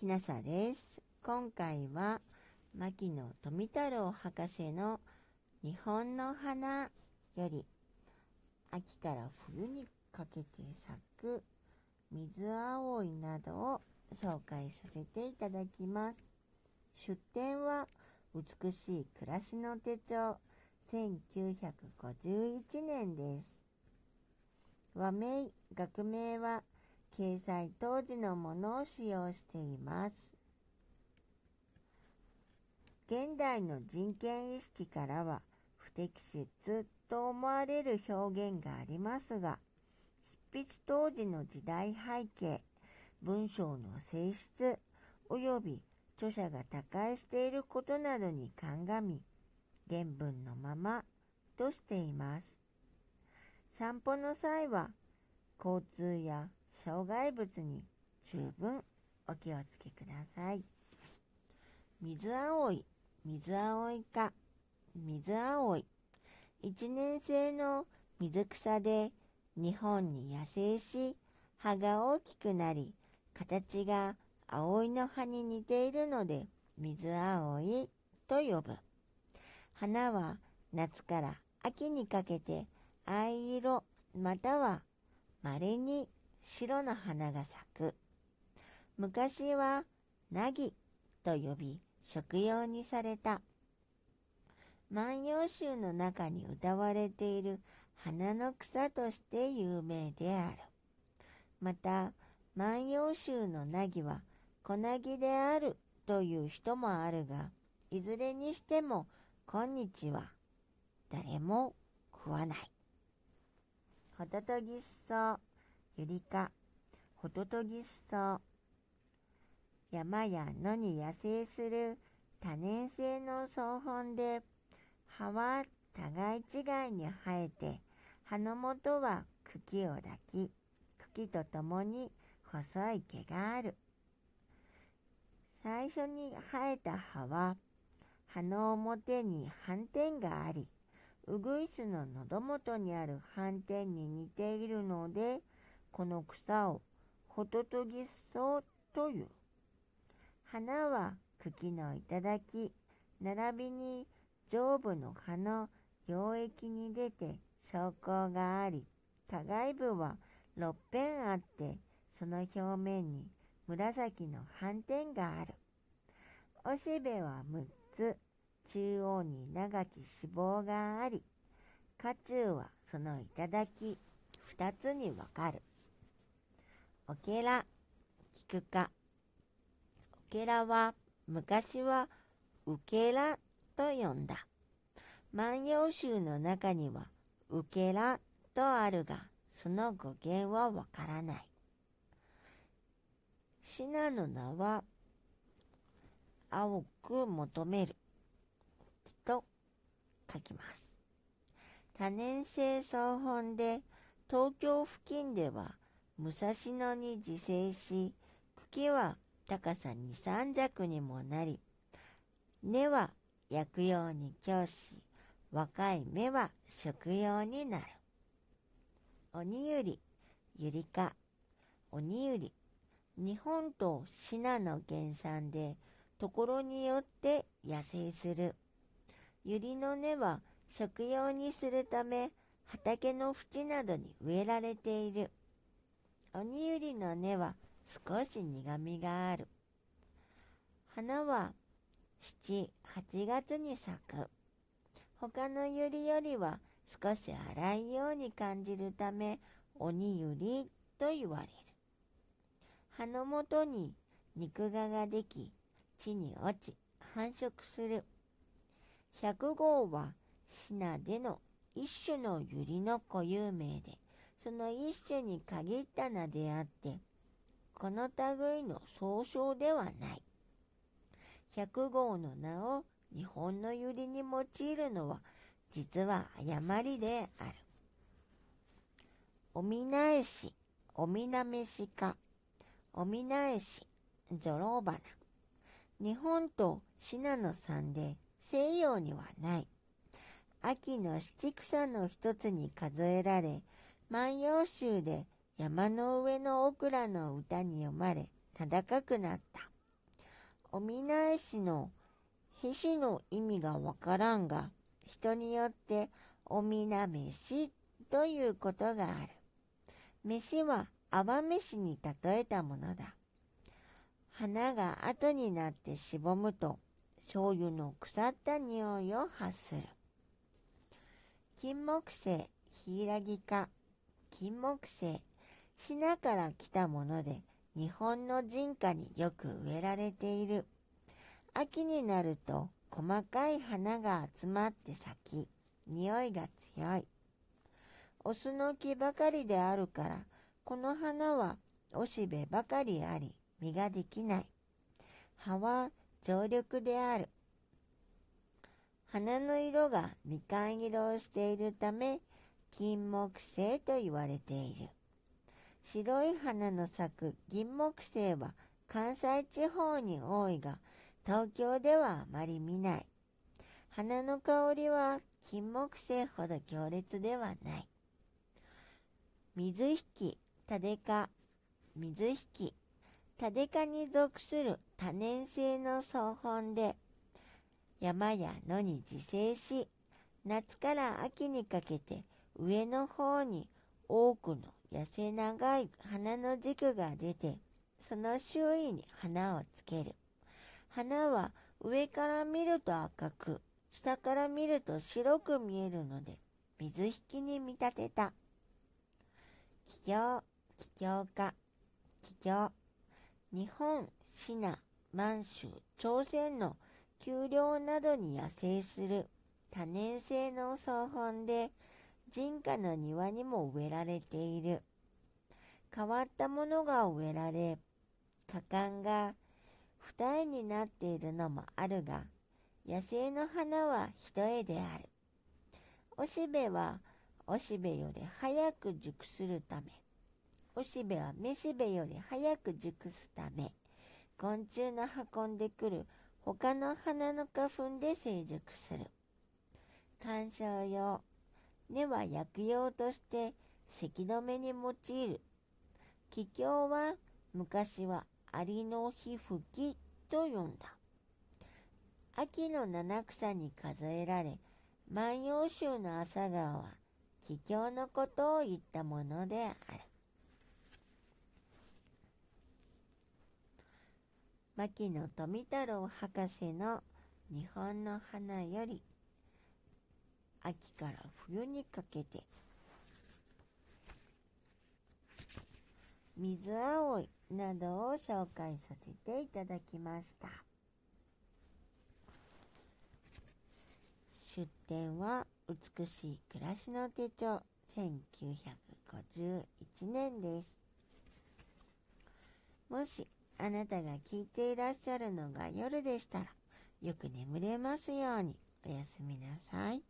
きなさです。今回は牧野富太郎博士の日本の花より秋から冬にかけて咲く水青いなどを紹介させていただきます。出典は美しい暮らしの手帳1951年です。和名、学名は掲載当時のものを使用しています。現代の人権意識からは不適切と思われる表現がありますが、執筆当時の時代背景、文章の性質及び著者が他界していることなどに鑑み、原文のままとしています。散歩の際は交通や障害物に十分お気をつけください。水青い、水青いか、水青い。一年生の水草で日本に野生し、葉が大きくなり、形が葵の葉に似ているので、水葵と呼ぶ。花は夏から秋にかけて藍色または稀に白の花が咲く。昔はナギと呼び食用にされた。万葉集の中に歌われている花の草として有名である。また、万葉集のナギは小ナギであるという人もあるが、いずれにしても今日は誰も食わない。ホトトギスソウ、ユリ科、ホトトギスソウ。山や野に野生する多年生の草本で、葉は互い違いに生えて、葉の元は茎を抱き、茎とともに細い毛がある。最初に生えた葉は、葉の表に斑点があり、ウグイスの喉元にある斑点に似ているので、この草をホトトギソという。花は茎の頂き、並びに上部の葉の溶液に出て昇降があり、互い部は6辺あって、その表面に紫の斑点がある。おしべは6つ、中央に長き脂肪があり、花中はその頂き2つに分かる。オケラ、キク科。オケラは昔はウケラと呼んだ。万葉集の中にはウケラとあるが、その語源はわからない。シナの名は青く求めると書きます。多年生草本で東京付近では武蔵野に自生し、茎は高さ2、3尺にもなり、根は薬用に供し、若い芽は食用になる。鬼ゆり、ゆりか、鬼ゆり、日本とシナの原産で、ところによって野生する。ゆりの根は食用にするため、畑の縁などに植えられている。鬼ゆりの根は少し苦みがある。花は7、8月に咲く。他のユリよりは少し粗いように感じるため、鬼ユリと言われる。葉の元に肉芽ができ、地に落ち、繁殖する。百号はシナでの一種のユリの固有名で、その一種に限った名であって、この類の総称ではない。百号の名を日本のユリに用いるのは実は誤りである。おみなえし、おみなめしか、おみなえし、ゾロバナ。日本とシナの産で西洋にはない。秋の七草の一つに数えられ、万葉集で山の上のオクラの歌に読まれ、名高くなった。おみなえしのひしの意味がわからんが、人によっておみな飯ということがある。飯は泡飯に例えたものだ。花が後になってしぼむと醤油の腐った匂いを発する。金木犀、ヒイラギ科、金木犀、シナから来たもので日本の人家によく植えられている。秋になると細かい花が集まって咲き、匂いが強い。オスの木ばかりであるから、この花はおしべばかりあり、実ができない。葉は常緑である。花の色がみかん色をしているため、金木犀と言われている。白い花の咲く銀木犀は関西地方に多いが、東京ではあまり見ない。花の香りは金木犀ほど強烈ではない。水引、タデカ、水引、タデカに属する多年生の草本で、山や野に自生し、夏から秋にかけて上の方に多くの痩せ長い花の軸が出て、その周囲に花をつける。花は上から見ると赤く、下から見ると白く見えるので、水引に見立てた。気境、気境家、気境。日本、シナ、満州、朝鮮の丘陵などに野生する多年生の草本で、人家の庭にも植えられている。変わったものが植えられ、果敢が二重になっているのもあるが、野生の花は一重である。おしべはおしべより早く熟するため、おしべはめしべより早く熟すため、昆虫の運んでくる他の花の花粉で成熟する。観賞用。根は薬用として咳止めに用いる。気境は昔はアリの皮膚きと呼んだ。秋の七草に数えられ、万葉集の朝顔は、気境のことを言ったものである。牧野富太郎博士の日本の花より、秋から冬にかけて、水葵などを紹介させていただきました。出典は美しい暮らしの手帳1951年です。もしあなたが聞いていらっしゃるのが夜でしたらよく眠れますようにおやすみなさい。